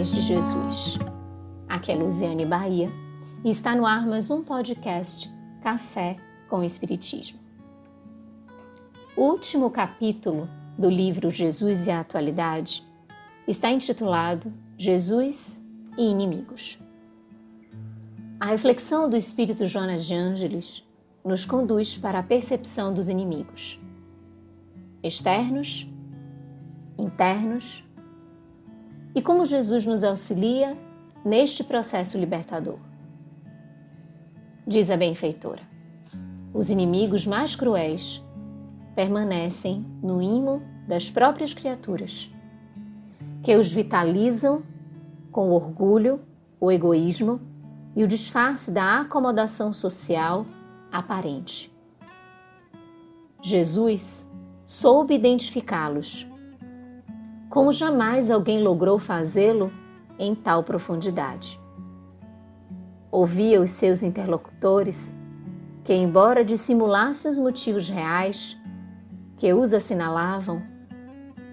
paz de Jesus. Aqui é Luziane Bahia e está no ar mais um podcast Café com Espiritismo. O último capítulo do livro Jesus e a Atualidade está intitulado Jesus e Inimigos. A reflexão do Espírito Jonas de Ângeles nos conduz para a percepção dos inimigos, externos, internos e como Jesus nos auxilia neste processo libertador. Diz a benfeitora: os inimigos mais cruéis permanecem no imo das próprias criaturas, que os vitalizam com o orgulho, o egoísmo e o disfarce da acomodação social aparente. Jesus soube identificá-los, como jamais alguém logrou fazê-lo em tal profundidade. Ouvia os seus interlocutores que, embora dissimulassem os motivos reais que os assinalavam,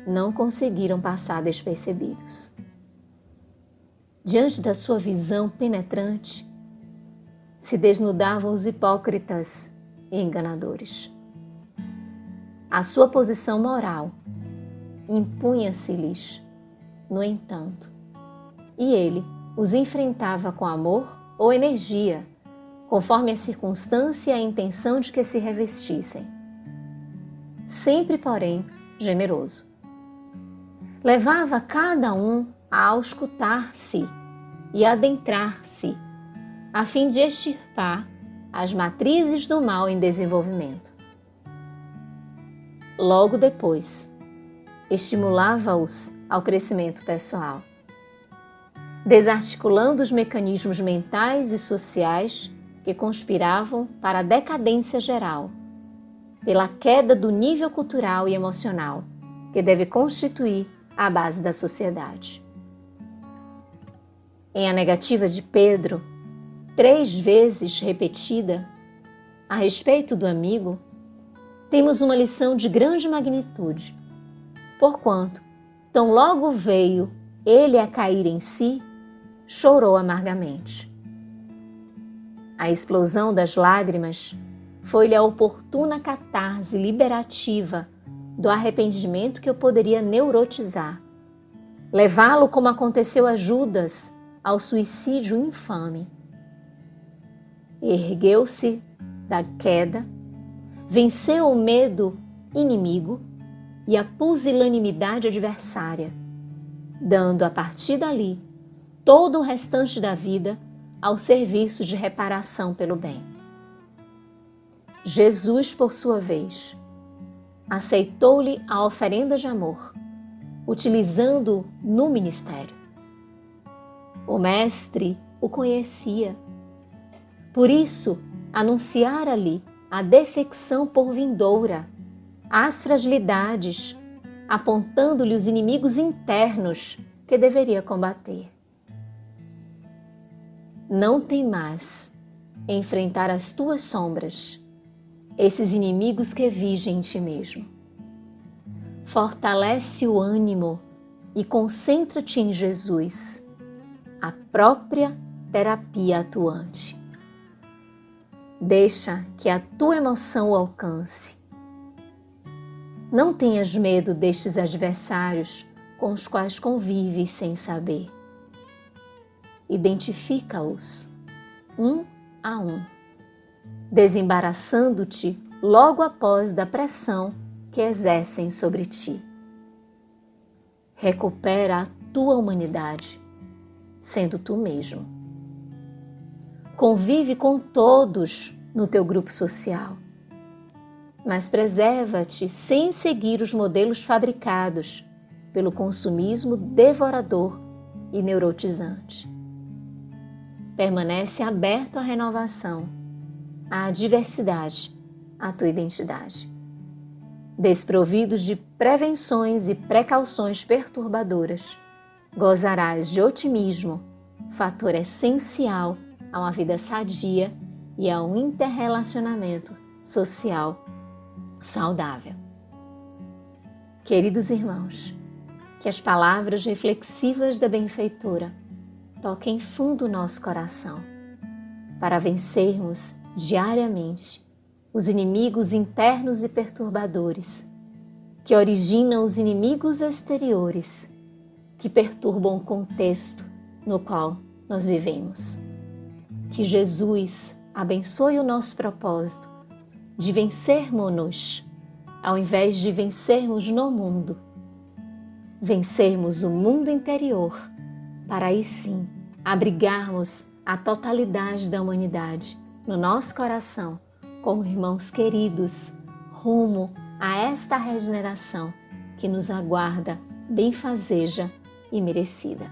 não conseguiram passar despercebidos. Diante da sua visão penetrante, se desnudavam os hipócritas e enganadores. A sua posição moral impunha-se-lhes, no entanto, e ele os enfrentava com amor ou energia, conforme a circunstância e a intenção de que se revestissem. Sempre, porém, generoso. Levava cada um a auscultar-se e adentrar-se, a fim de extirpar as matrizes do mal em desenvolvimento. Logo depois, estimulava-os ao crescimento pessoal, desarticulando os mecanismos mentais e sociais que conspiravam para a decadência geral, pela queda do nível cultural e emocional que deve constituir a base da sociedade. Em a negativa de Pedro, três vezes repetida, a respeito do amigo, temos uma lição de grande magnitude, porquanto, tão logo veio ele a cair em si, chorou amargamente. A explosão das lágrimas foi-lhe a oportuna catarse liberativa do arrependimento que eu poderia neurotizar, levá-lo como aconteceu a Judas ao suicídio infame. Ergueu-se da queda, venceu o medo inimigo e a pusilanimidade adversária, dando a partir dali todo o restante da vida ao serviço de reparação pelo bem. Jesus, por sua vez, aceitou-lhe a oferenda de amor, utilizando-o no ministério. O Mestre o conhecia. Por isso, anunciara-lhe a defecção por vindoura, as fragilidades, apontando-lhe os inimigos internos que deveria combater. Não tem mais enfrentar as tuas sombras, esses inimigos que vigem em ti mesmo. Fortalece o ânimo e concentra-te em Jesus a própria terapia atuante. Deixa que a tua emoção o alcance. Não tenhas medo destes adversários com os quais convives sem saber. Identifica-os, um a um, desembaraçando-te logo após da pressão que exercem sobre ti. Recupera a tua humanidade sendo tu mesmo. Convive com todos no teu grupo social, mas preserva-te sem seguir os modelos fabricados pelo consumismo devorador e neurotizante. Permanece aberto à renovação, à diversidade, à tua identidade. Desprovidos de prevenções e precauções perturbadoras, Gozarás de otimismo, fator essencial a uma vida sadia e a um interrelacionamento social saudável. Queridos irmãos, que as palavras reflexivas da benfeitora toquem fundo nosso coração, para vencermos diariamente os inimigos internos e perturbadores, que originam os inimigos exteriores, que perturbam o contexto no qual nós vivemos. Que Jesus abençoe o nosso propósito de vencermos-nos, ao invés de vencermos no mundo, vencermos o mundo interior, para aí sim abrigarmos a totalidade da humanidade no nosso coração, como irmãos queridos, rumo a esta regeneração que nos aguarda benfazeja e merecida.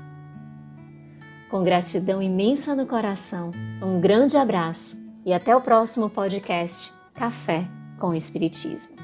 Com gratidão imensa no coração, um grande abraço e até o próximo podcast Café com Espiritismo.